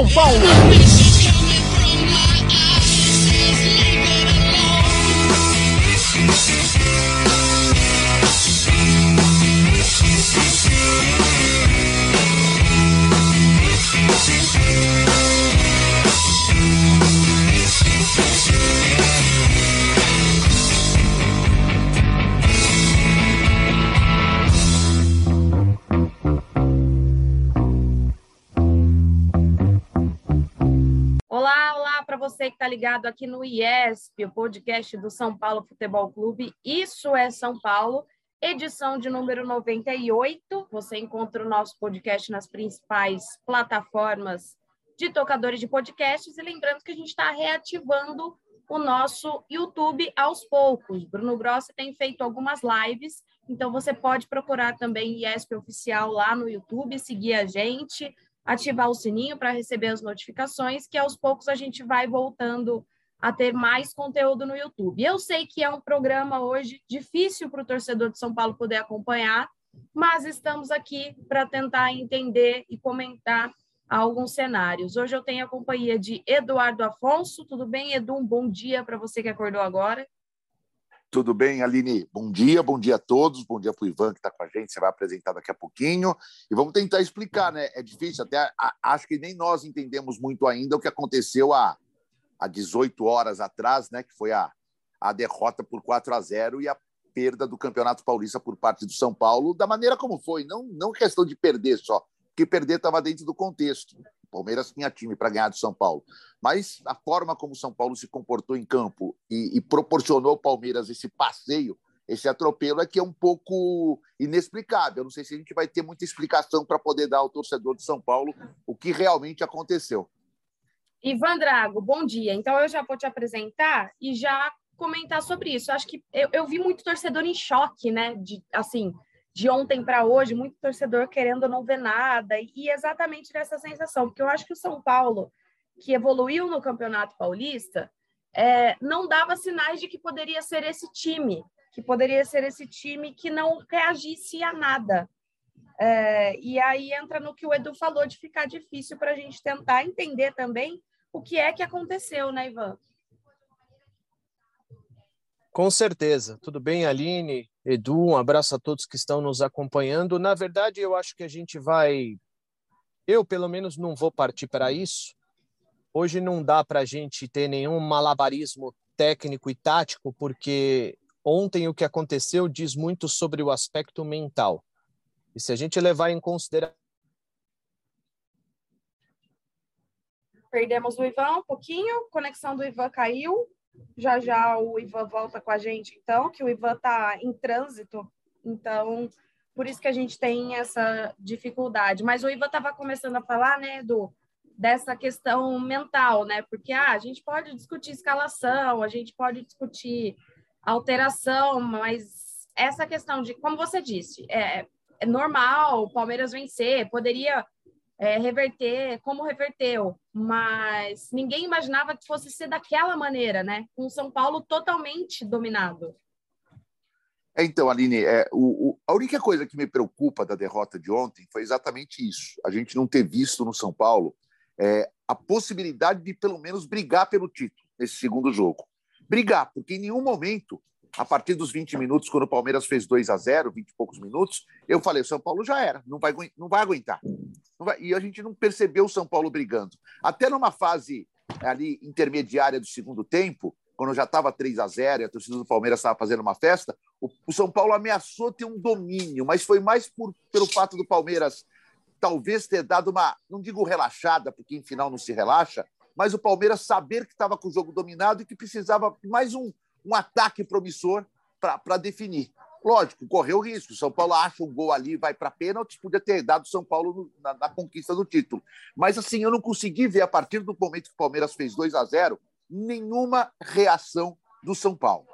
São Paulo! Está ligado aqui no IESP, o podcast do São Paulo Futebol Clube. Isso é São Paulo, edição de número 98. Você encontra o nosso podcast nas principais plataformas de tocadores de podcasts. E lembrando que a gente está reativando o nosso YouTube aos poucos. Bruno Grossi tem feito algumas lives, então você pode procurar também IESP Oficial lá no YouTube, seguir a gente ativar o sininho para receber as notificações, que aos poucos a gente vai voltando a ter mais conteúdo no YouTube. Eu sei que é um programa hoje difícil para o torcedor de São Paulo poder acompanhar, mas estamos aqui para tentar entender e comentar alguns cenários. Hoje eu tenho a companhia de Eduardo Afonso. Tudo bem, Edu? Um bom dia para você que acordou agora. Tudo bem, Aline? Bom dia, bom dia a todos, bom dia para o Ivan que está com a gente, você vai apresentar daqui a pouquinho. E vamos tentar explicar, né? É difícil, até a, acho que nem nós entendemos muito ainda o que aconteceu há, há 18 horas atrás, né? Que foi a, a derrota por 4 a 0 e a perda do Campeonato Paulista por parte do São Paulo, da maneira como foi, não, não questão de perder só, porque perder estava dentro do contexto. Palmeiras tinha time para ganhar do São Paulo. Mas a forma como o São Paulo se comportou em campo e, e proporcionou ao Palmeiras esse passeio, esse atropelo, é que é um pouco inexplicável. Não sei se a gente vai ter muita explicação para poder dar ao torcedor de São Paulo o que realmente aconteceu. Ivan Drago, bom dia. Então eu já vou te apresentar e já comentar sobre isso. Acho que eu, eu vi muito torcedor em choque, né? De assim, de ontem para hoje, muito torcedor querendo não ver nada, e exatamente dessa sensação, porque eu acho que o São Paulo, que evoluiu no Campeonato Paulista, é, não dava sinais de que poderia ser esse time, que poderia ser esse time que não reagisse a nada. É, e aí entra no que o Edu falou de ficar difícil para a gente tentar entender também o que é que aconteceu, né, Ivan? Com certeza. Tudo bem, Aline? Edu, um abraço a todos que estão nos acompanhando. Na verdade, eu acho que a gente vai. Eu, pelo menos, não vou partir para isso. Hoje não dá para a gente ter nenhum malabarismo técnico e tático, porque ontem o que aconteceu diz muito sobre o aspecto mental. E se a gente levar em consideração. Perdemos o Ivan um pouquinho, conexão do Ivan caiu. Já já o Ivan volta com a gente, então, que o Ivan está em trânsito, então por isso que a gente tem essa dificuldade. Mas o Ivan estava começando a falar, né, do dessa questão mental, né? Porque ah, a gente pode discutir escalação, a gente pode discutir alteração, mas essa questão de, como você disse, é, é normal o Palmeiras vencer, poderia é, reverter como reverteu, mas ninguém imaginava que fosse ser daquela maneira, né? Com o São Paulo totalmente dominado. É, então, Aline, é, o, o, a única coisa que me preocupa da derrota de ontem foi exatamente isso: a gente não ter visto no São Paulo é, a possibilidade de pelo menos brigar pelo título nesse segundo jogo. Brigar, porque em nenhum momento a partir dos 20 minutos, quando o Palmeiras fez 2 a 0 20 e poucos minutos, eu falei: o São Paulo já era, não vai, não vai aguentar. Vai, e a gente não percebeu o São Paulo brigando. Até numa fase ali intermediária do segundo tempo, quando já estava 3 a 0 e a torcida do Palmeiras estava fazendo uma festa, o, o, São Paulo ameaçou ter um domínio, mas foi mais por, pelo fato do Palmeiras talvez ter dado uma, não digo relaxada, porque em final não se relaxa, mas o Palmeiras saber que estava com o jogo dominado e que precisava mais um, um ataque promissor para definir. Lógico, correu risco. São Paulo acha um gol ali, vai para pênalti, podia ter dado São Paulo na, na, conquista do título. Mas assim, eu não consegui ver a partir do momento que o Palmeiras fez 2 a 0 nenhuma reação do São Paulo.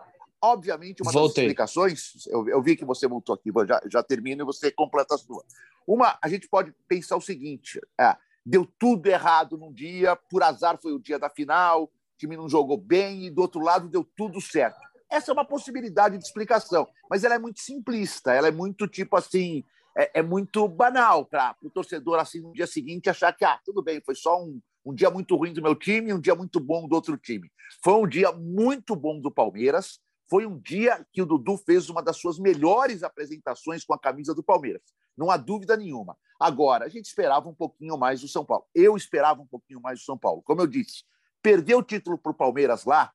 Obviamente, uma Voltei. das explicações, eu, eu, vi que você montou aqui, já, já termina e você completa a sua. Uma, a gente pode pensar o seguinte: é, deu tudo errado num dia, por azar foi o dia da final, o time não jogou bem, e do outro lado deu tudo certo. Essa é uma possibilidade de explicação, mas ela é muito simplista, ela é muito tipo assim, é, é muito banal para o torcedor assim no dia seguinte achar que ah, tudo bem, foi só um, um dia muito ruim do meu time, um dia muito bom do outro time. Foi um dia muito bom do Palmeiras. Foi um dia que o Dudu fez uma das suas melhores apresentações com a camisa do Palmeiras. Não há dúvida nenhuma. Agora, a gente esperava um pouquinho mais do São Paulo. Eu esperava um pouquinho mais do São Paulo. Como eu disse, perder o título para o Palmeiras lá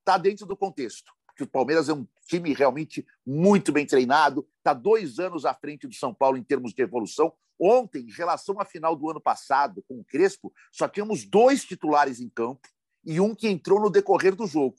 está dentro do contexto porque o Palmeiras é um time realmente muito bem treinado, está dois anos à frente do São Paulo em termos de evolução. Ontem, em relação à final do ano passado, com o Crespo, só tínhamos dois titulares em campo e um que entrou no decorrer do jogo.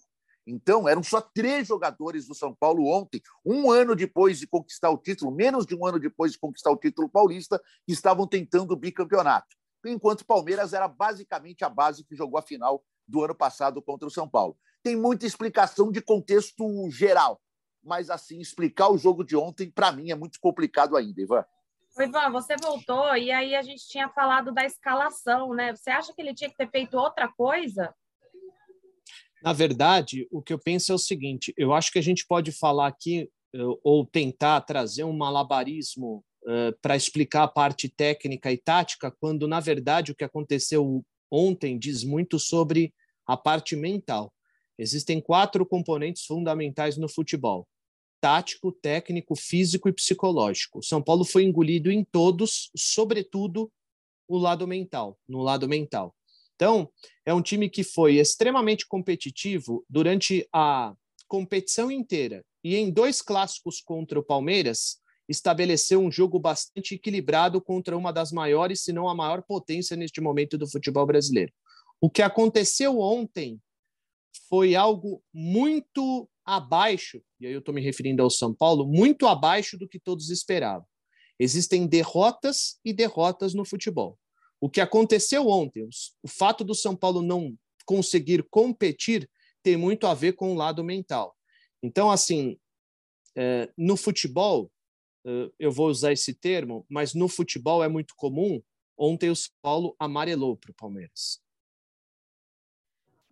Então, eram só três jogadores do São Paulo ontem, um ano depois de conquistar o título, menos de um ano depois de conquistar o título paulista, que estavam tentando o bicampeonato. Enquanto o Palmeiras era basicamente a base que jogou a final do ano passado contra o São Paulo tem muita explicação de contexto geral. Mas, assim, explicar o jogo de ontem, para mim, é muito complicado ainda, Ivan. Ivan, você voltou e aí a gente tinha falado da escalação, né? Você acha que ele tinha que ter feito outra coisa? Na verdade, o que eu penso é o seguinte: eu acho que a gente pode falar aqui, eh, ou tentar trazer um malabarismo uh, para explicar a parte técnica e tática, quando, na verdade, o que aconteceu ontem diz muito sobre a parte mental. Existem quatro componentes fundamentais no futebol: tático, técnico, físico e psicológico. São Paulo foi engolido em todos, sobretudo o lado mental, no lado mental. Então, é um time que foi extremamente competitivo durante a competição inteira e em dois clássicos contra o Palmeiras estabeleceu um jogo bastante equilibrado contra uma das maiores, se não a maior potência neste momento do futebol brasileiro. O que aconteceu ontem foi algo muito abaixo, e aí eu estou me referindo ao São Paulo, muito abaixo do que todos esperavam. Existem derrotas e derrotas no futebol. O que aconteceu ontem, o fato do São Paulo não conseguir competir, tem muito a ver com o lado mental. Então, assim, é, no futebol, é, eu vou usar esse termo, mas no futebol é muito comum. Ontem o São Paulo amarelou para o Palmeiras.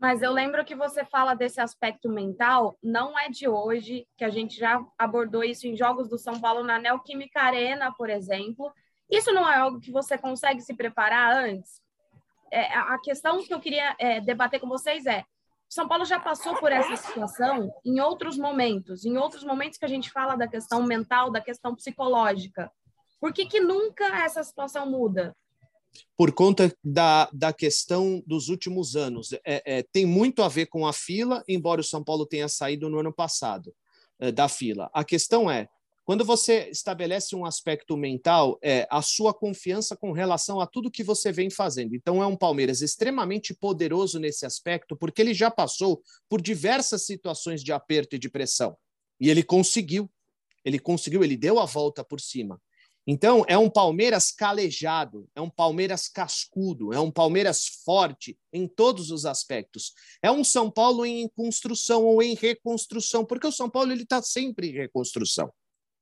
Mas eu lembro que você fala desse aspecto mental, não é de hoje, que a gente já abordou isso em jogos do São Paulo na Neoquímica Arena, por exemplo. Isso não é algo que você consegue se preparar antes? É, a questão que eu queria é, debater com vocês é: São Paulo já passou por essa situação em outros momentos, em outros momentos que a gente fala da questão mental, da questão psicológica. Por que, que nunca essa situação muda? Por conta da, da questão dos últimos anos. É, é, tem muito a ver com a fila, embora o São Paulo tenha saído no ano passado é, da fila. A questão é, quando você estabelece um aspecto mental, é a sua confiança com relação a tudo que você vem fazendo. Então, é um Palmeiras extremamente poderoso nesse aspecto, porque ele já passou por diversas situações de aperto e de pressão. E ele conseguiu. Ele conseguiu, ele deu a volta por cima. Então, é um Palmeiras calejado, é um Palmeiras cascudo, é um Palmeiras forte em todos os aspectos. É um São Paulo em construção ou em reconstrução, porque o São Paulo está sempre em reconstrução.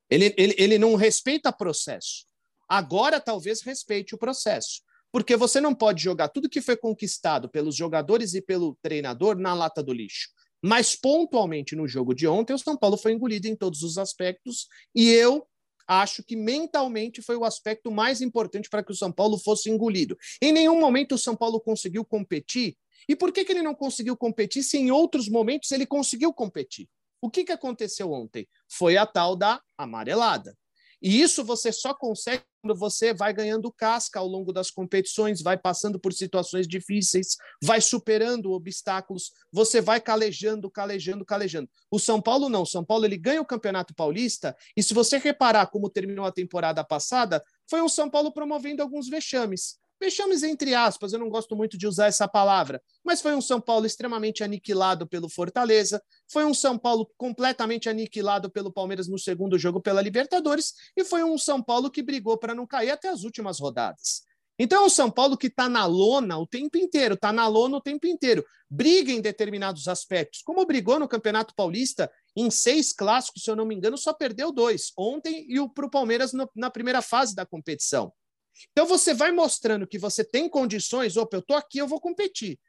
Ele, ele, ele não respeita processo. Agora, talvez respeite o processo, porque você não pode jogar tudo que foi conquistado pelos jogadores e pelo treinador na lata do lixo. Mas, pontualmente, no jogo de ontem, o São Paulo foi engolido em todos os aspectos e eu acho que mentalmente foi o aspecto mais importante para que o São Paulo fosse engolido. Em nenhum momento o São Paulo conseguiu competir. E por que, que ele não conseguiu competir se em outros momentos ele conseguiu competir? O que, que aconteceu ontem? Foi a tal da amarelada. E isso você só consegue quando você vai ganhando casca ao longo das competições, vai passando por situações difíceis, vai superando obstáculos, você vai calejando, calejando, calejando. O São Paulo não, o São Paulo ele ganha o Campeonato Paulista e se você reparar como terminou a temporada passada, foi um São Paulo promovendo alguns vexames. Vexames entre aspas, eu não gosto muito de usar essa palavra, mas foi um São Paulo extremamente aniquilado pelo Fortaleza, foi um São Paulo completamente aniquilado pelo Palmeiras no segundo jogo pela Libertadores e foi um São Paulo que brigou para não cair até as últimas rodadas. Então é um São Paulo que está na lona o tempo inteiro, está na lona o tempo inteiro, briga em determinados aspectos, como brigou no Campeonato Paulista em seis clássicos, se eu não me engano, só perdeu dois, ontem e para o Palmeiras no, na primeira fase da competição. Então você vai mostrando que você tem condições, opa, eu estou aqui, eu vou competir.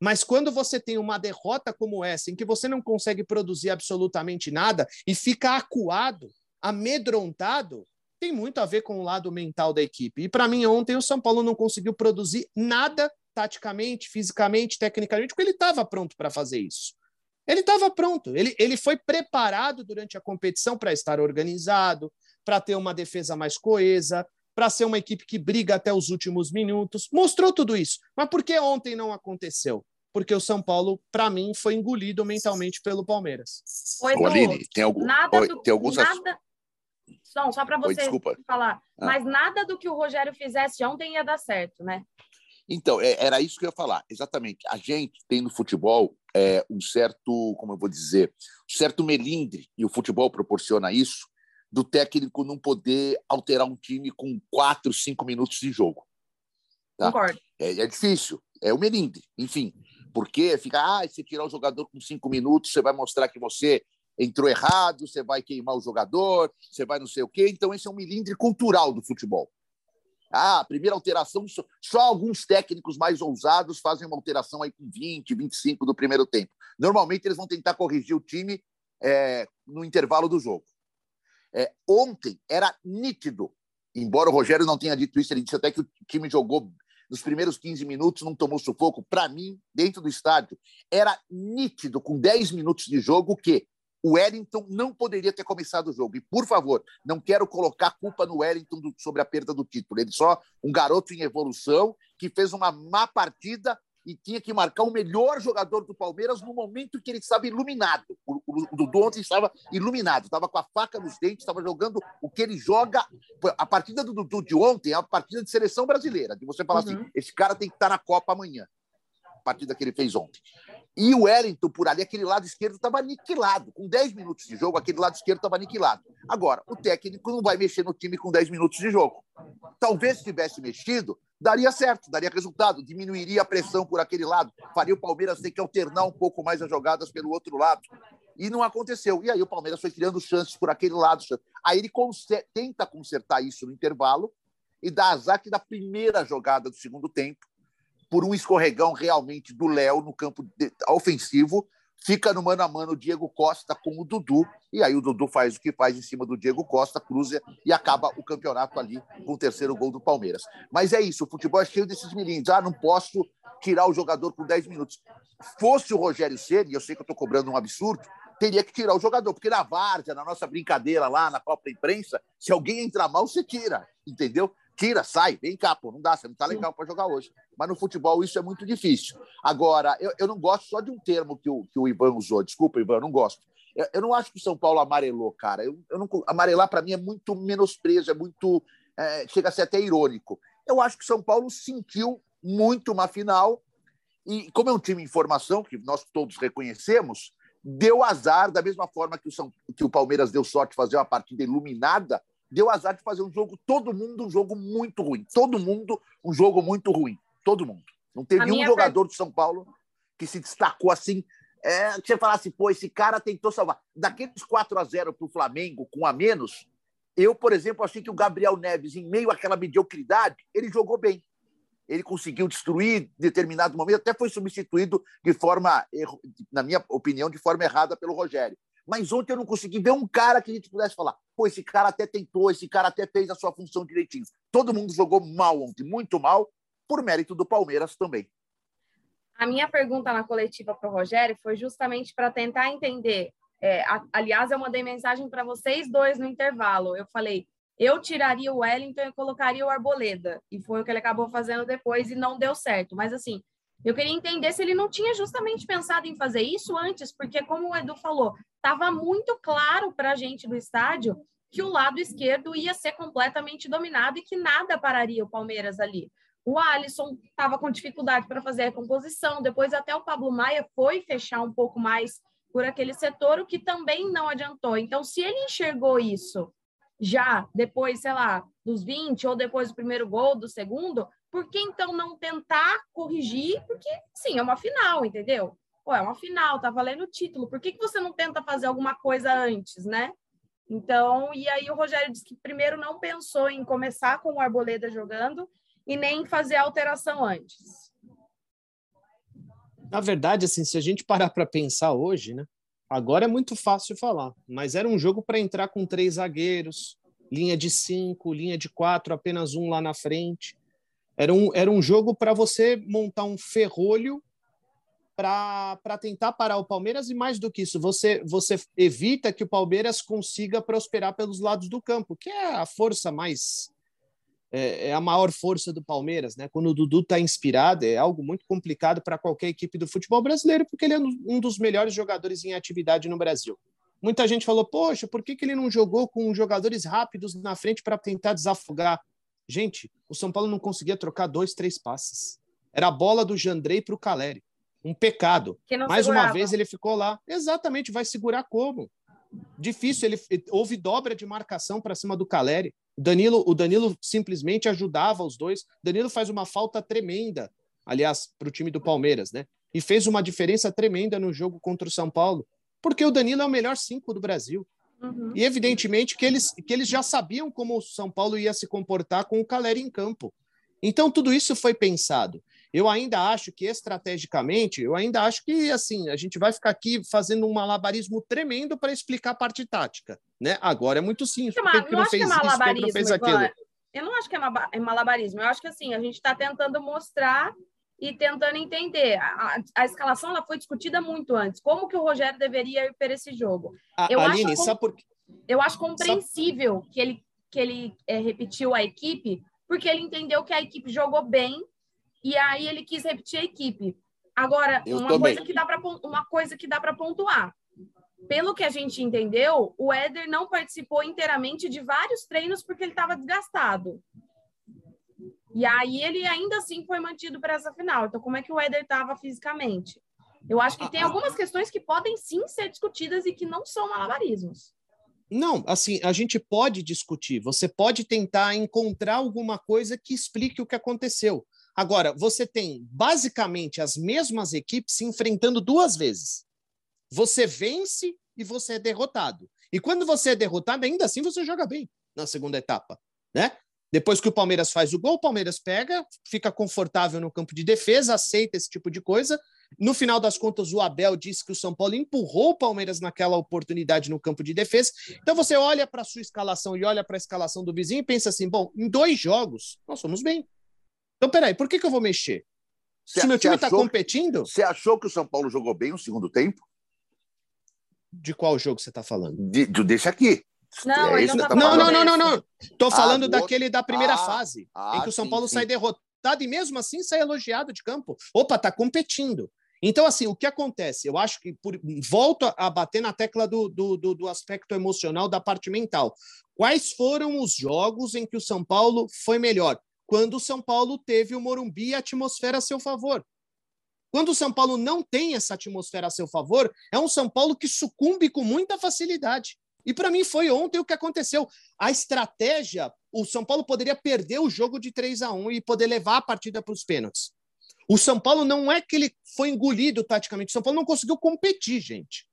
Mas quando você tem uma derrota como essa, em que você não consegue produzir absolutamente nada e fica acuado, amedrontado, tem muito a ver com o lado mental da equipe. E para mim, ontem o São Paulo não conseguiu produzir nada taticamente, fisicamente, tecnicamente, porque ele estava pronto para fazer isso. Ele estava pronto, ele, ele foi preparado durante a competição para estar organizado, para ter uma defesa mais coesa, para ser uma equipe que briga até os últimos minutos. Mostrou tudo isso. Mas por que ontem não aconteceu? Porque o São Paulo, para mim, foi engolido mentalmente pelo Palmeiras. Oi, Aline, tem, algum, nada Oi, do, tem alguns nada... Não, só para você Oi, falar. Ah. Mas nada do que o Rogério fizesse ontem ia dar certo, né? Então, é, era isso que eu ia falar. Exatamente. A gente tem no futebol é, um certo, como eu vou dizer, um certo melindre, e o futebol proporciona isso, do técnico não poder alterar um time com quatro, cinco minutos de jogo. Tá? Concordo. É, é difícil, é o melindre, enfim. Porque fica, ah, se tirar o jogador com cinco minutos, você vai mostrar que você entrou errado, você vai queimar o jogador, você vai não sei o quê. Então, esse é um melindre cultural do futebol. Ah, a primeira alteração, só, só, alguns técnicos mais ousados fazem uma alteração aí com 20, 25 do primeiro tempo. Normalmente, eles vão tentar corrigir o time é, no intervalo do jogo. É, ontem era nítido, embora o Rogério não tenha dito isso, ele disse até que o time jogou nos primeiros 15 minutos, não tomou sufoco. Para mim, dentro do estádio, era nítido, com 10 minutos de jogo, que o Wellington não poderia ter começado o jogo. E, por favor, não quero colocar culpa no Wellington sobre a perda do título. Ele só um garoto em evolução que fez uma má partida e tinha que marcar o melhor jogador do Palmeiras no momento que ele estava iluminado. O, o, o Dudu ontem estava iluminado, estava com a faca nos dentes, estava jogando o que ele joga. A partida do Dudu de ontem é a partida de seleção brasileira, de você falar assim, uhum. assim: esse cara tem que estar na Copa amanhã. A partida que ele fez ontem. E o Wellington, por ali, aquele lado esquerdo estava aniquilado. Com 10 minutos de jogo, aquele lado esquerdo estava aniquilado. Agora, o técnico não vai mexer no time com 10 minutos de jogo. Talvez se tivesse mexido, daria certo, daria resultado, diminuiria a pressão por aquele lado, faria o Palmeiras ter que alternar um pouco mais as jogadas pelo outro lado. E não aconteceu. E aí o Palmeiras foi criando chances por aquele lado. Aí ele tenta consertar isso no intervalo e dá azar que da primeira jogada do segundo tempo, por um escorregão realmente do Léo no campo ofensivo, fica no mano a mano o Diego Costa com o Dudu, e aí o Dudu faz o que faz em cima do Diego Costa, cruza e acaba o campeonato ali com o terceiro gol do Palmeiras. Mas é isso, o futebol é cheio desses milindres. Ah, não posso tirar o jogador com 10 minutos. Fosse o Rogério Ceni, e eu sei que eu estou cobrando um absurdo, teria que tirar o jogador, porque na várzea, na nossa brincadeira lá, na própria imprensa, se alguém entrar mal, você tira, entendeu? Tira, sai, vem cá, pô, não dá, você não tá legal para jogar hoje. Mas no futebol isso é muito difícil. Agora, eu, eu não gosto só de um termo que o, que o Ivan usou, desculpa, Ivan, eu não gosto. Eu, eu não acho que o São Paulo amarelou, cara. Eu, eu não, amarelar, para mim, é muito menosprezo, é muito. É, chega a ser até irônico. Eu acho que o São Paulo sentiu muito uma final, e como é um time em formação, que nós todos reconhecemos, deu azar, da mesma forma que o, São, que o Palmeiras deu sorte de fazer uma partida iluminada, deu azar de fazer um jogo, todo mundo um jogo muito ruim. Todo mundo um jogo muito ruim. Todo mundo. Não teve um jogador do São Paulo que se destacou assim. É, que você falasse, pô, esse cara tentou salvar. Daqueles 4 a 0 para o Flamengo, com a menos, eu, por exemplo, achei que o Gabriel Neves, em meio àquela mediocridade, ele jogou bem. Ele conseguiu destruir em determinado momento, até foi substituído de forma, na minha opinião, de forma errada pelo Rogério. Mas ontem eu não consegui ver um cara que a gente pudesse falar, pô, esse cara até tentou, esse cara até fez a sua função direitinho. Todo mundo jogou mal ontem, muito mal, por mérito do Palmeiras também. A minha pergunta na coletiva para o Rogério foi justamente para tentar entender. É, a, aliás, eu mandei mensagem para vocês dois no intervalo. Eu falei: eu tiraria o Wellington e colocaria o Arboleda. E foi o que ele acabou fazendo depois e não deu certo. Mas assim, eu queria entender se ele não tinha justamente pensado em fazer isso antes, porque, como o Edu falou, estava muito claro para a gente do estádio que o lado esquerdo ia ser completamente dominado e que nada pararia o Palmeiras ali. O Alisson estava com dificuldade para fazer a composição, depois até o Pablo Maia foi fechar um pouco mais por aquele setor, o que também não adiantou. Então, se ele enxergou isso já depois, sei lá, dos 20 ou depois do primeiro gol, do segundo, por que então não tentar corrigir? Porque, sim, é uma final, entendeu? Pô, é uma final, tá valendo o título. Por que, que você não tenta fazer alguma coisa antes, né? Então, e aí o Rogério disse que primeiro não pensou em começar com o Arboleda jogando e nem fazer a alteração antes. Na verdade, assim, se a gente parar para pensar hoje, né? Agora é muito fácil falar, mas era um jogo para entrar com três zagueiros, linha de cinco, linha de quatro, apenas um lá na frente. Era um, era um jogo para você montar um ferrolho para tentar parar o Palmeiras e mais do que isso, você, você evita que o Palmeiras consiga prosperar pelos lados do campo, que é a força mais é, é a maior força do Palmeiras, né? Quando o Dudu está inspirado, é algo muito complicado para qualquer equipe do futebol brasileiro, porque ele é um dos melhores jogadores em atividade no Brasil. Muita gente falou, poxa, por que, que ele não jogou com jogadores rápidos na frente para tentar desafogar? Gente, o São Paulo não conseguia trocar dois, três passes. Era a bola do Jandrei para o Caleri. Um pecado. Mais segurava. uma vez ele ficou lá. Exatamente, vai segurar como? Difícil, ele houve dobra de marcação para cima do Caleri. Danilo, o Danilo simplesmente ajudava os dois. Danilo faz uma falta tremenda, aliás, para o time do Palmeiras, né? E fez uma diferença tremenda no jogo contra o São Paulo, porque o Danilo é o melhor cinco do Brasil. Uhum. E evidentemente que eles, que eles já sabiam como o São Paulo ia se comportar com o Caleri em campo. Então tudo isso foi pensado. Eu ainda acho que estrategicamente, eu ainda acho que assim, a gente vai ficar aqui fazendo um malabarismo tremendo para explicar a parte tática, né? Agora é muito simples. Não, não, não fez é isso, não fez aquilo. Eu não acho que é, é malabarismo. Eu acho que assim, a gente está tentando mostrar e tentando entender. A, a, escalação ela foi discutida muito antes. Como que o Rogério deveria ir para esse jogo? eu Aline, acho, por? Eu acho compreensível sabe... que ele, que ele é, repetiu a equipe, porque ele entendeu que a equipe jogou bem e aí ele quis repetir a equipe. Agora, uma coisa, que dá pra, uma coisa que dá para pontuar. Pelo que a gente entendeu, o Éder não participou inteiramente de vários treinos porque ele estava desgastado. E aí ele ainda assim foi mantido para essa final. Então, como é que o Éder estava fisicamente? Eu acho que tem algumas questões que podem sim ser discutidas e que não são malabarismos. Não, assim, a gente pode discutir. Você pode tentar encontrar alguma coisa que explique o que aconteceu. Agora, você tem basicamente as mesmas equipes se enfrentando duas vezes. Você vence e você é derrotado. E quando você é derrotado, ainda assim você joga bem na segunda etapa, né? Depois que o Palmeiras faz o gol, o Palmeiras pega, fica confortável no campo de defesa, aceita esse tipo de coisa. No final das contas, o Abel disse que o São Paulo empurrou o Palmeiras naquela oportunidade no campo de defesa. Então você olha para a sua escalação e olha para a escalação do vizinho e pensa assim: bom, em dois jogos nós somos bem. Então, peraí, por que, que eu vou mexer? Cê, Se meu time está competindo. Você achou que o São Paulo jogou bem no segundo tempo? De qual jogo você está falando? De, de, deixa aqui. Não, é não, tá não, não, não, não, não. Tô ah, falando ah, daquele da primeira ah, fase, ah, em que o São sim, Paulo sim. sai derrotado e mesmo assim sai elogiado de campo. Opa, tá competindo. Então, assim, o que acontece? Eu acho que por, volto a bater na tecla do, do, do, do aspecto emocional, da parte mental. Quais foram os jogos em que o São Paulo foi melhor? quando o São Paulo teve o Morumbi e a atmosfera a seu favor. Quando o São Paulo não tem essa atmosfera a seu favor, é um São Paulo que sucumbe com muita facilidade. E para mim foi ontem o que aconteceu. A estratégia, o São Paulo poderia perder o jogo de 3 a 1 e poder levar a partida para os pênaltis. O São Paulo não é que ele foi engolido taticamente, o São Paulo não conseguiu competir, gente.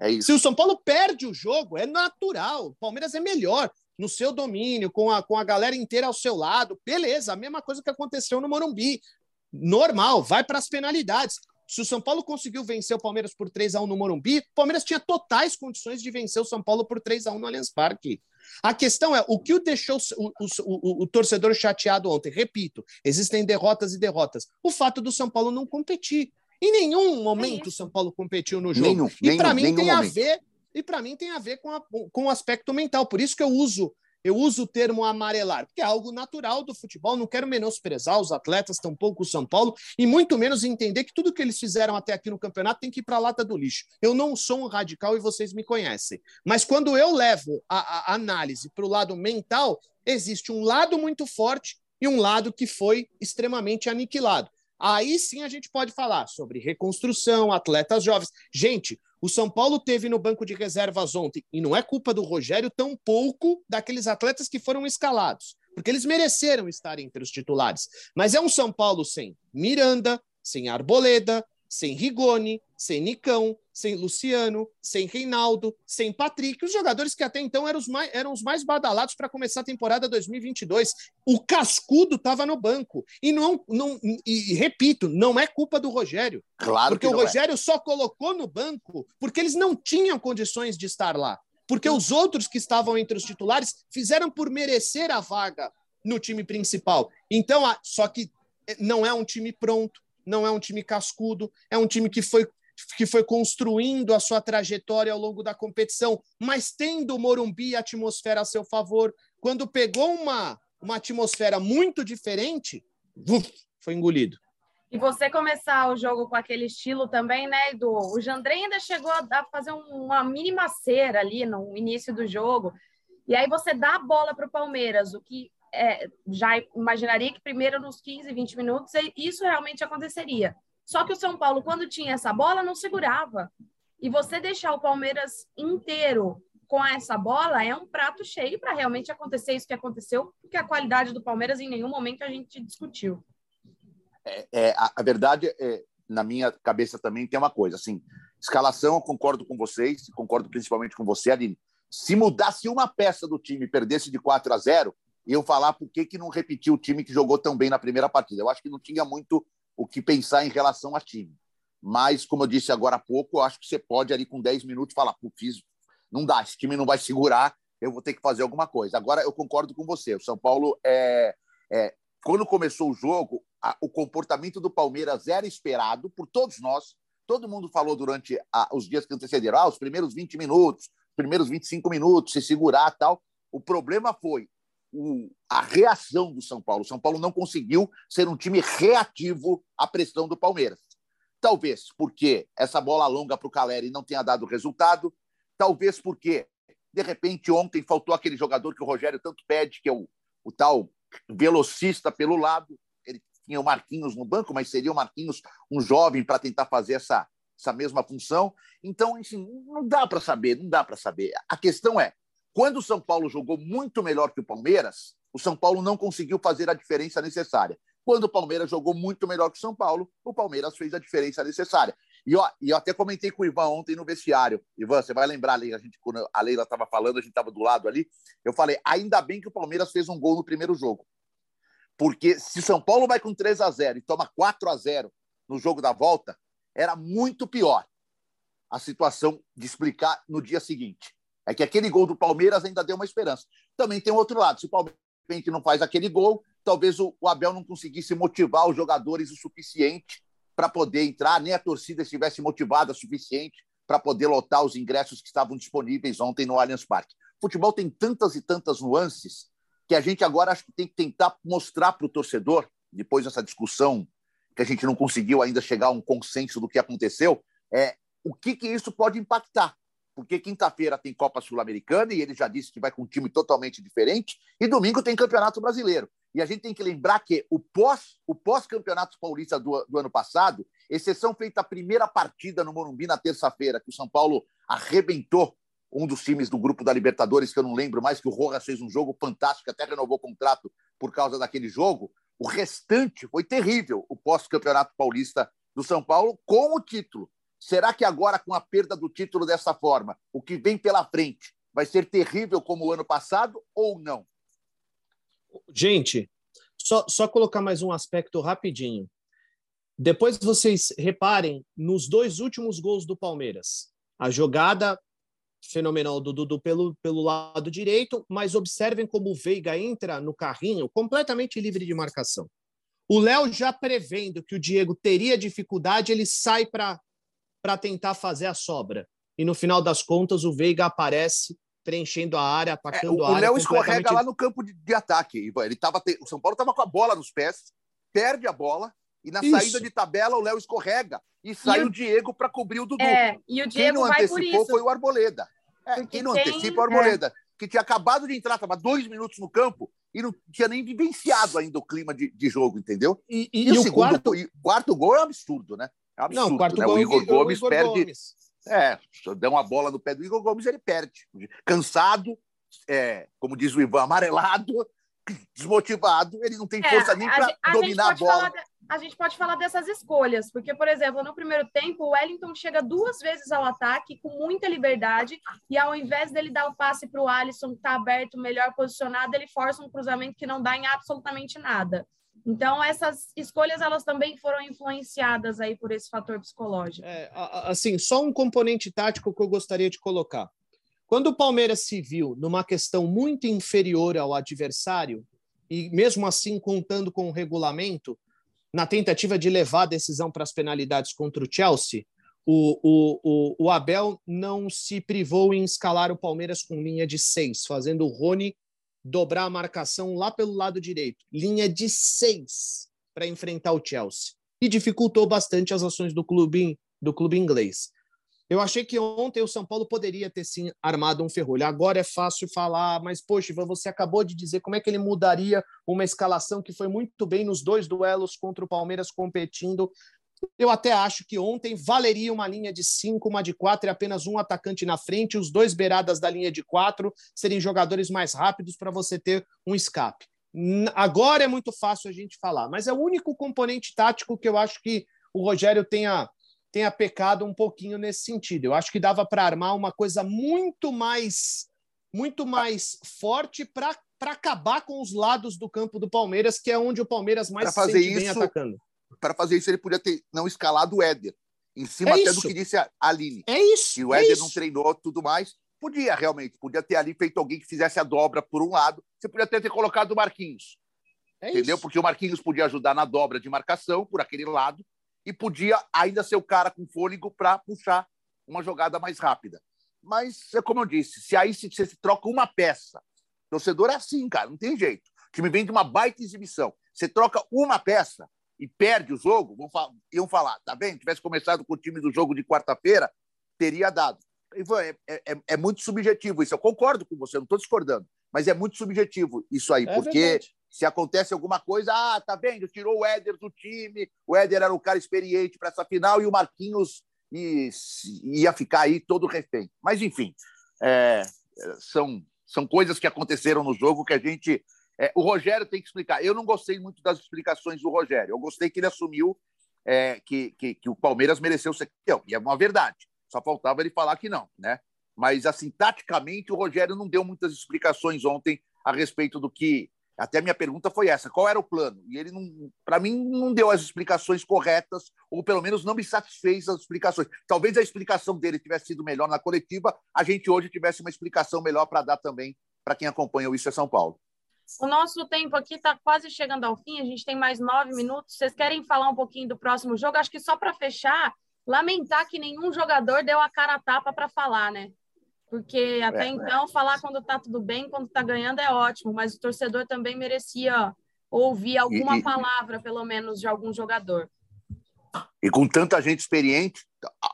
É Se o São Paulo perde o jogo, é natural. O Palmeiras é melhor no seu domínio, com a, com a galera inteira ao seu lado. Beleza, a mesma coisa que aconteceu no Morumbi. Normal, vai para as penalidades. Se o São Paulo conseguiu vencer o Palmeiras por 3 a 1 no Morumbi, o Palmeiras tinha totais condições de vencer o São Paulo por 3 a 1 no Allianz Parque. A questão é o que o deixou o, o, o, o, torcedor chateado ontem. Repito, existem derrotas e derrotas. O fato do São Paulo não competir. Em nenhum momento o São Paulo competiu no jogo. Nenhum, e para mim tem momento. a ver e para mim tem a ver com, a, com o aspecto mental. Por isso que eu uso Eu uso o termo amarelar, porque é algo natural do futebol. Não quero menosprezar os atletas, tampouco o São Paulo, e muito menos entender que tudo que eles fizeram até aqui no campeonato tem que ir para a lata do lixo. Eu não sou um radical e vocês me conhecem. Mas quando eu levo a, a análise para o lado mental, existe um lado muito forte e um lado que foi extremamente aniquilado. Aí sim a gente pode falar sobre reconstrução, atletas jovens. Gente, o São Paulo teve no banco de reservas ontem, e não é culpa do Rogério, tão pouco daqueles atletas que foram escalados, porque eles mereceram estar entre os titulares. Mas é um São Paulo sem Miranda, sem Arboleda, sem Rigoni, sem Nicão, sem Luciano, sem Reinaldo, sem Patrick, os jogadores que até então eram os mais, eram os mais badalados para começar a temporada 2022. O Cascudo estava no banco. E não, não e repito, não é culpa do Rogério. Claro porque o é. Rogério é. só colocou no banco porque eles não tinham condições de estar lá. Porque os outros que estavam entre os titulares fizeram por merecer a vaga no time principal. Então, só que não é um time pronto não é um time cascudo, é um time que foi, que foi construindo a sua trajetória ao longo da competição, mas tendo o Morumbi a atmosfera a seu favor. Quando pegou uma, uma atmosfera muito diferente, foi engolido. E você começar o jogo com aquele estilo também, né, Edu? O Jandré ainda chegou a fazer uma mínima cera ali no início do jogo. E aí você dá a bola para o Palmeiras, o que é, já imaginaria que primeiro nos 15, 20 minutos isso realmente aconteceria. Só que o São Paulo, quando tinha essa bola, não segurava. E você deixar o Palmeiras inteiro com essa bola é um prato cheio para realmente acontecer isso que aconteceu, porque a qualidade do Palmeiras em nenhum momento a gente discutiu. É, é a, a, verdade é, na minha cabeça também tem uma coisa, assim, escalação, eu concordo com vocês, concordo principalmente com você, Aline. Se mudasse uma peça do time perdesse de 4 a 0, e eu falar por que, que não repetiu o time que jogou tão bem na primeira partida. Eu acho que não tinha muito o que pensar em relação a time. Mas, como eu disse agora há pouco, eu acho que você pode ali com 10 minutos falar, fiz, não dá, esse time não vai segurar, eu vou ter que fazer alguma coisa. Agora, eu concordo com você, o São Paulo, é, é quando começou o jogo, a, o comportamento do Palmeiras era esperado por todos nós, todo mundo falou durante a, os dias que antecederam, ah, os primeiros 20 minutos, os primeiros 25 minutos, se segurar tal. O problema foi o, a reação do São Paulo. O São Paulo não conseguiu ser um time reativo à pressão do Palmeiras. Talvez porque essa bola longa para o Caleri não tenha dado resultado, talvez porque, de repente, ontem faltou aquele jogador que o Rogério tanto pede, que é o, o tal velocista pelo lado. Ele tinha o Marquinhos no banco, mas seria o Marquinhos um jovem para tentar fazer essa, essa mesma função. Então, enfim, não dá para saber, não dá para saber. A questão é, quando o São Paulo jogou muito melhor que o Palmeiras, o São Paulo não conseguiu fazer a diferença necessária. Quando o Palmeiras jogou muito melhor que o São Paulo, o Palmeiras fez a diferença necessária. E, ó, e eu até comentei com o Ivan ontem no vestiário. Ivan, você vai lembrar a gente, quando a Leila estava falando, a gente estava do lado ali. Eu falei, ainda bem que o Palmeiras fez um gol no primeiro jogo. Porque se São Paulo vai com 3 a 0 e toma 4 a 0 no jogo da volta, era muito pior a situação de explicar no dia seguinte. É que aquele gol do Palmeiras ainda deu uma esperança. Também tem outro lado. Se o Palmeiras não faz aquele gol, talvez o, Abel não conseguisse motivar os jogadores o suficiente para poder entrar, nem a torcida estivesse motivada o suficiente para poder lotar os ingressos que estavam disponíveis ontem no Allianz Parque. O futebol tem tantas e tantas nuances que a gente agora acho que tem que tentar mostrar para o torcedor, depois dessa discussão que a gente não conseguiu ainda chegar a um consenso do que aconteceu, é o que, que isso pode impactar porque quinta-feira tem Copa Sul-Americana e ele já disse que vai com um time totalmente diferente, e domingo tem Campeonato Brasileiro. E a gente tem que lembrar que o pós o pós-campeonato paulista do, do ano passado, exceção feita a primeira partida no Morumbi na terça-feira, que o São Paulo arrebentou um dos times do grupo da Libertadores, que eu não lembro mais, que o Rojas fez um jogo fantástico, até renovou o contrato por causa daquele jogo. O restante foi terrível, o pós-campeonato paulista do São Paulo, com o título. Será que agora, com a perda do título dessa forma, o que vem pela frente vai ser terrível como o ano passado ou não? Gente, só, só colocar mais um aspecto rapidinho. Depois vocês reparem nos dois últimos gols do Palmeiras. A jogada fenomenal do Dudu pelo, pelo lado direito, mas observem como o Veiga entra no carrinho completamente livre de marcação. O Léo já prevendo que o Diego teria dificuldade, ele sai para para tentar fazer a sobra. E no final das contas, o Veiga aparece preenchendo a área, atacando é, a área. O Léo escorrega lá no campo de, de ataque. Ele tava te... O São Paulo estava com a bola nos pés, perde a bola, e na isso. saída de tabela o Léo escorrega e sai o... o Diego para cobrir o Dudu. É, e o Diego quem não vai antecipou foi o Arboleda. É, quem não tem... antecipa é o Arboleda, é. que tinha acabado de entrar, estava dois minutos no campo e não tinha nem vivenciado ainda o clima de, de jogo, entendeu? E, e, e o, segundo, quarto... o quarto gol é um absurdo, né? É um absurdo, não, o quarto né? gol o Igor Gomes Igor perde. Gomes. É, se der uma bola no pé do Igor Gomes, ele perde. Cansado, é, como diz o Ivan, amarelado, desmotivado, ele não tem força é, nem para dominar a, bola. De, a gente pode falar dessas escolhas, porque, por exemplo, no primeiro tempo, o Wellington chega duas vezes ao ataque com muita liberdade, e ao invés dele dar o passe para o Alisson, que está aberto, melhor posicionado, ele força um cruzamento que não dá em absolutamente nada. Então, essas escolhas, elas também foram influenciadas aí por esse fator psicológico. É, assim, só um componente tático que eu gostaria de colocar. Quando o Palmeiras se viu numa questão muito inferior ao adversário, e mesmo assim contando com o regulamento, na tentativa de levar a decisão para as penalidades contra o Chelsea, o, o, o, o, Abel não se privou em escalar o Palmeiras com linha de seis, fazendo o Rony dobrar a marcação lá pelo lado direito. Linha de seis para enfrentar o Chelsea. E dificultou bastante as ações do clube, do clube inglês. Eu achei que ontem o São Paulo poderia ter sim armado um ferrolho. Agora é fácil falar, mas poxa, você acabou de dizer como é que ele mudaria uma escalação que foi muito bem nos dois duelos contra o Palmeiras competindo. Eu até acho que ontem valeria uma linha de cinco, uma de quatro e apenas um atacante na frente, os dois beiradas da linha de quatro serem jogadores mais rápidos para você ter um escape. Agora é muito fácil a gente falar, mas é o único componente tático que eu acho que o Rogério tenha tenha pecado um pouquinho nesse sentido. Eu acho que dava para armar uma coisa muito mais muito mais forte para acabar com os lados do campo do Palmeiras, que é onde o Palmeiras mais pra fazer se sente isso, bem atacando. Para fazer isso, ele podia ter não escalado o Éder, em cima é até isso. do que disse a Aline. É isso. Que o é Éder isso. não treinou tudo mais. Podia, realmente. Podia ter ali feito alguém que fizesse a dobra por um lado. Você podia até ter colocado o Marquinhos. É entendeu? Isso. Porque o Marquinhos podia ajudar na dobra de marcação por aquele lado e podia ainda ser o cara com fôlego para puxar uma jogada mais rápida. Mas é como eu disse, se aí se, se troca uma peça, torcedor é assim, cara, não tem jeito. O time vem de uma baita exibição. Você troca uma peça e perde o jogo, vão falar, iam falar, tá bem? Tivesse começado com o time do jogo de quarta-feira, teria dado. Ivan, é, é, é, muito subjetivo isso. Eu concordo com você, não estou discordando, mas é muito subjetivo isso aí, É porque verdade. se acontece alguma coisa, ah, tá vendo? Tirou o Éder do time, o Éder era o cara experiente para essa final e o Marquinhos ia ficar aí todo refém. Mas, enfim, é, são, são coisas que aconteceram no jogo que a gente. É, o Rogério tem que explicar. Eu não gostei muito das explicações do Rogério. Eu gostei que ele assumiu é, que, que, que o Palmeiras mereceu ser campeão. E é uma verdade. Só faltava ele falar que não, né? Mas, assim, taticamente, o Rogério não deu muitas explicações ontem a respeito do que. Até minha pergunta foi essa: qual era o plano? E ele, para mim, não deu as explicações corretas, ou pelo menos não me satisfez as explicações. Talvez a explicação dele tivesse sido melhor na coletiva, a gente hoje tivesse uma explicação melhor para dar também para quem acompanha o Isso é São Paulo. O nosso tempo aqui está quase chegando ao fim, a gente tem mais nove minutos. Vocês querem falar um pouquinho do próximo jogo? Acho que só para fechar, lamentar que nenhum jogador deu a cara a tapa para falar, né? Porque até É, então, falar quando está tudo bem, quando está ganhando é ótimo, mas o torcedor também merecia ouvir alguma E- e- palavra, pelo menos, de algum jogador. E com tanta gente experiente,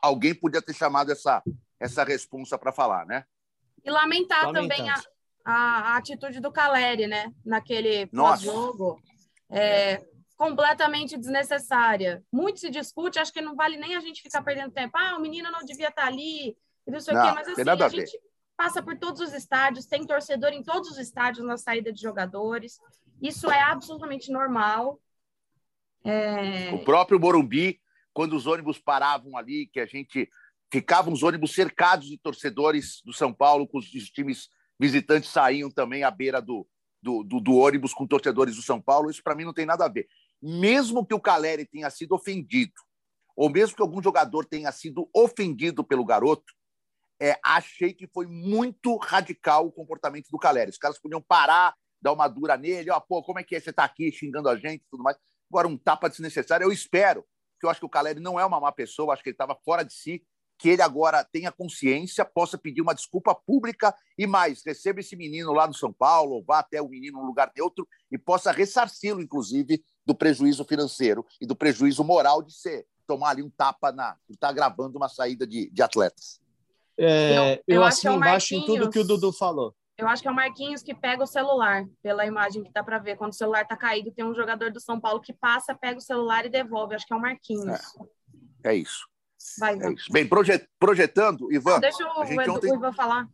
alguém podia ter chamado essa, essa responsa para falar, né? E lamentar também a, a, a atitude do Caleri, né? Naquele pós-jogo. É, completamente desnecessária. Muito se discute, acho que não vale nem a gente ficar perdendo tempo. Ah, o menino não devia estar ali, e não sei o quê. Mas assim, a gente passa por todos os estádios, tem torcedor em todos os estádios na saída de jogadores. Isso é absolutamente normal. É, O próprio Morumbi, quando os ônibus paravam ali, que a gente ficavam os ônibus cercados de torcedores do São Paulo, com os times visitantes saíam também à beira do, do, do, do ônibus com torcedores do São Paulo, isso para mim não tem nada a ver. Mesmo que o Caleri tenha sido ofendido, ou mesmo que algum jogador tenha sido ofendido pelo garoto, é, achei que foi muito radical o comportamento do Caleri. Os caras podiam parar, dar uma dura nele, ó, pô, como é que é? Você tá aqui xingando a gente e tudo mais. Agora, um tapa desnecessário, eu espero, que eu acho que o Caleri não é uma má pessoa, acho que ele estava fora de si, que ele agora tenha consciência, possa pedir uma desculpa pública e mais, receba esse menino lá no São Paulo, ou vá até o menino num lugar neutro e possa ressarci-lo, inclusive, do prejuízo financeiro e do prejuízo moral de ser tomar ali um tapa na por estar gravando uma saída de, de atletas. É, eu, eu assino é embaixo em tudo que o Dudu falou. Eu acho que é o Marquinhos que pega o celular, pela imagem que dá para ver. Quando o celular está caído, tem um jogador do São Paulo que passa, pega o celular e devolve. Acho que é o Marquinhos. É, é isso. Vai, Ivan. É isso. Bem, projet, projetando, Ivan. Não, deixa o, Edu, ontem... o Ivan falar.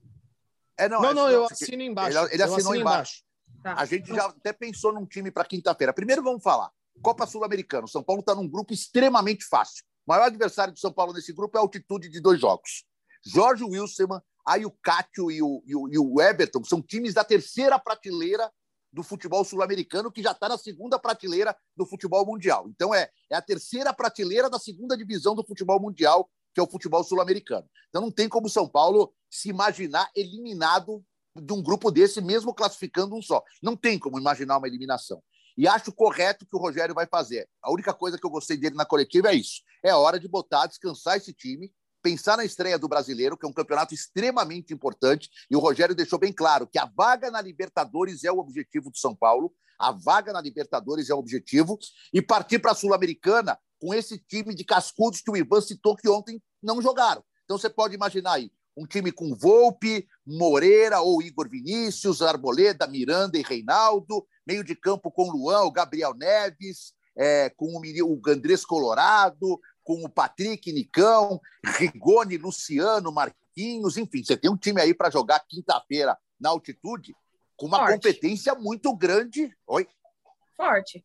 É, não, não, é, não eu assino embaixo. Ele, ele assinou embaixo. embaixo. Tá. A gente já até pensou num time para quinta-feira. Primeiro vamos falar. Copa Sul-Americana. O São Paulo está num grupo extremamente fácil. O maior adversário do São Paulo nesse grupo é a altitude de dois jogos. Jorge Wilson, aí o Cátio e o, e o, e o Everton são times da terceira prateleira do futebol sul-americano, que já está na segunda prateleira do futebol mundial. Então, é, é a terceira prateleira da segunda divisão do futebol mundial, que é o futebol sul-americano. Então, não tem como São Paulo se imaginar eliminado de um grupo desse, mesmo classificando um só. Não tem como imaginar uma eliminação. E acho correto que o Rogério vai fazer. A única coisa que eu gostei dele na coletiva é isso. É hora de botar, descansar esse time, pensar na estreia do brasileiro, que é um campeonato extremamente importante, e o Rogério deixou bem claro que a vaga na Libertadores é o objetivo do São Paulo, a vaga na Libertadores é o objetivo, e partir para a Sul-Americana com esse time de cascudos que o Ivan citou que ontem não jogaram. Então você pode imaginar aí um time com Volpe, Moreira ou Igor Vinícius, Arboleda, Miranda e Reinaldo, meio de campo com Luan, o Gabriel Neves, é, com o, o Andrés Colorado, com o Patrick, Nicão, Rigoni, Luciano, Marquinhos, enfim, você tem um time aí para jogar quinta-feira na altitude com uma Forte. competência muito grande. Oi? Forte.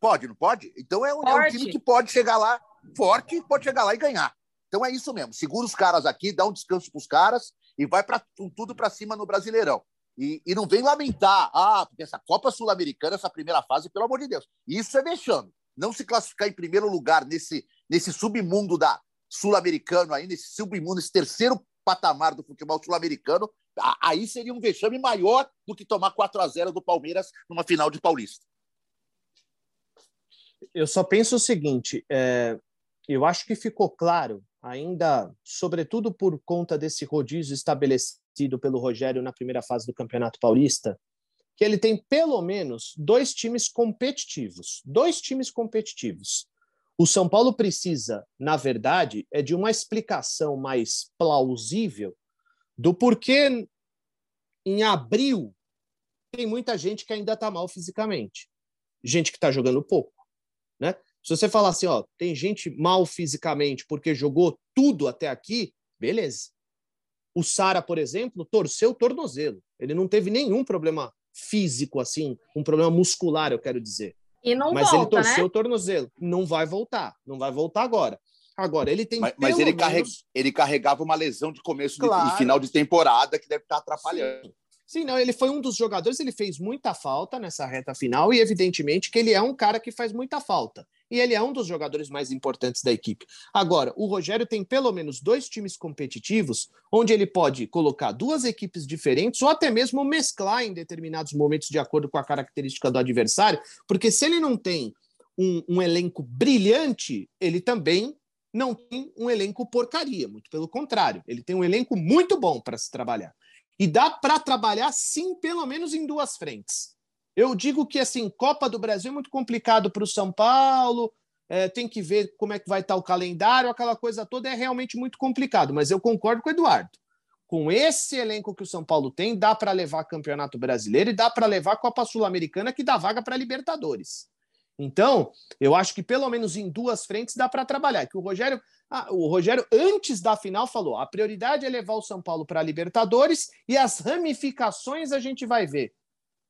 Pode, não pode? Então é um, é um, time que pode chegar lá forte, pode chegar lá e ganhar. Então é isso mesmo. Segura os caras aqui, dá um descanso para os caras e vai para tudo para cima no Brasileirão. E, e, não vem lamentar, ah, porque essa Copa Sul-Americana, essa primeira fase, pelo amor de Deus. Isso é vexame. Não se classificar em primeiro lugar nesse, nesse submundo da sul-americano aí, nesse submundo, esse terceiro patamar do futebol sul-americano, aí seria um vexame maior do que tomar 4 a 0 do Palmeiras numa final de Paulista. Eu só penso o seguinte, é, eu acho que ficou claro, ainda, sobretudo por conta desse rodízio estabelecido pelo Rogério na primeira fase do Campeonato Paulista, que ele tem pelo menos dois times competitivos. Dois times competitivos. O São Paulo precisa, na verdade, é de uma explicação mais plausível do porquê em abril tem muita gente que ainda está mal fisicamente. Gente que está jogando pouco. Né? Se você falar assim, ó, tem gente mal fisicamente porque jogou tudo até aqui, beleza. O Sara, por exemplo, torceu o tornozelo. Ele não teve nenhum problema físico, assim, um problema muscular, eu quero dizer. E não mas volta, ele torceu né? o tornozelo. Não vai voltar. Não vai voltar agora. Agora, ele tem. Mas, mas ele, menos... ele carregava uma lesão de começo claro. de, de final de temporada que deve estar atrapalhando. Sim. Sim, não, ele foi um dos jogadores, ele fez muita falta nessa reta final e evidentemente que ele é um cara que faz muita falta. E ele é um dos jogadores mais importantes da equipe. Agora, o Rogério tem pelo menos dois times competitivos onde ele pode colocar duas equipes diferentes ou até mesmo mesclar em determinados momentos de acordo com a característica do adversário, porque se ele não tem um, um elenco brilhante, ele também não tem um elenco porcaria, muito pelo contrário, ele tem um elenco muito bom para se trabalhar. E dá para trabalhar, sim, pelo menos em duas frentes. Eu digo que, assim, Copa do Brasil é muito complicado para o São Paulo, é, tem que ver como é que vai estar tá o calendário, aquela coisa toda é realmente muito complicado, mas eu concordo com o Eduardo. Com esse elenco que o São Paulo tem, dá para levar Campeonato Brasileiro e dá para levar Copa Sul-Americana, que dá vaga para Libertadores. Então, eu acho que pelo menos em duas frentes dá para trabalhar. Que o Rogério, ah, o Rogério antes da final falou: a prioridade é levar o São Paulo para a Libertadores e as ramificações a gente vai ver.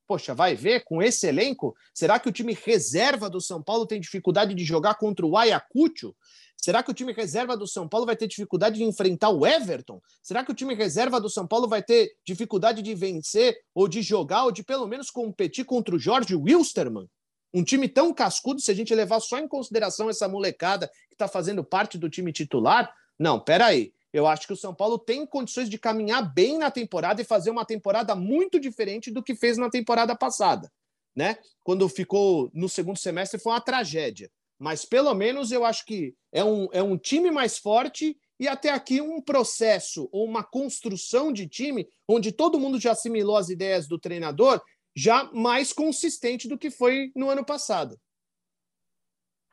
Poxa, vai ver com esse elenco? Será que o time reserva do São Paulo tem dificuldade de jogar contra o Ayacucho? Será que o time reserva do São Paulo vai ter dificuldade de enfrentar o Everton? Será que o time reserva do São Paulo vai ter dificuldade de vencer ou de jogar ou de pelo menos competir contra o Jorge Wilstermann? Um time tão cascudo, se a gente levar só em consideração essa molecada que está fazendo parte do time titular, não, peraí. Eu acho que o São Paulo tem condições de caminhar bem na temporada e fazer uma temporada muito diferente do que fez na temporada passada. Né? Quando ficou no segundo semestre foi uma tragédia. Mas pelo menos eu acho que é um, é um time mais forte e até aqui um processo ou uma construção de time onde todo mundo já assimilou as ideias do treinador já mais consistente do que foi no ano passado.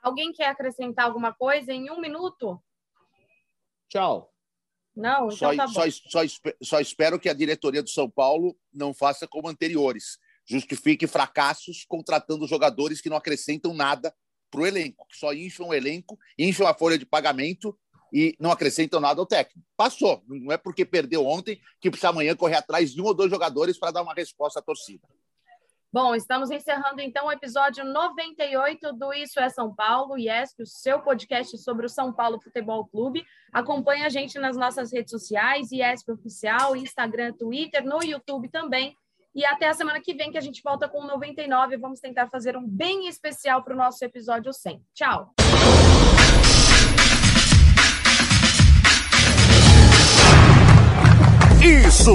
Alguém quer acrescentar alguma coisa em um minuto? Tchau. Não, então só, tá bom. Só, só, só espero que a diretoria do São Paulo não faça como anteriores. Justifique fracassos contratando jogadores que não acrescentam nada para o elenco, que só incham o elenco, incham a folha de pagamento e não acrescentam nada ao técnico. Passou. Não é porque perdeu ontem que precisa amanhã correr atrás de um ou dois jogadores para dar uma resposta à torcida. Bom, estamos encerrando então o episódio 98 do Isso é São Paulo, IESP, o seu podcast sobre o São Paulo Futebol Clube. Acompanhe a gente nas nossas redes sociais, IESP Oficial, Instagram, Twitter, no YouTube também. E até a semana que vem que a gente volta com o 99. Vamos tentar fazer um bem especial para o nosso episódio 100. Tchau! Isso!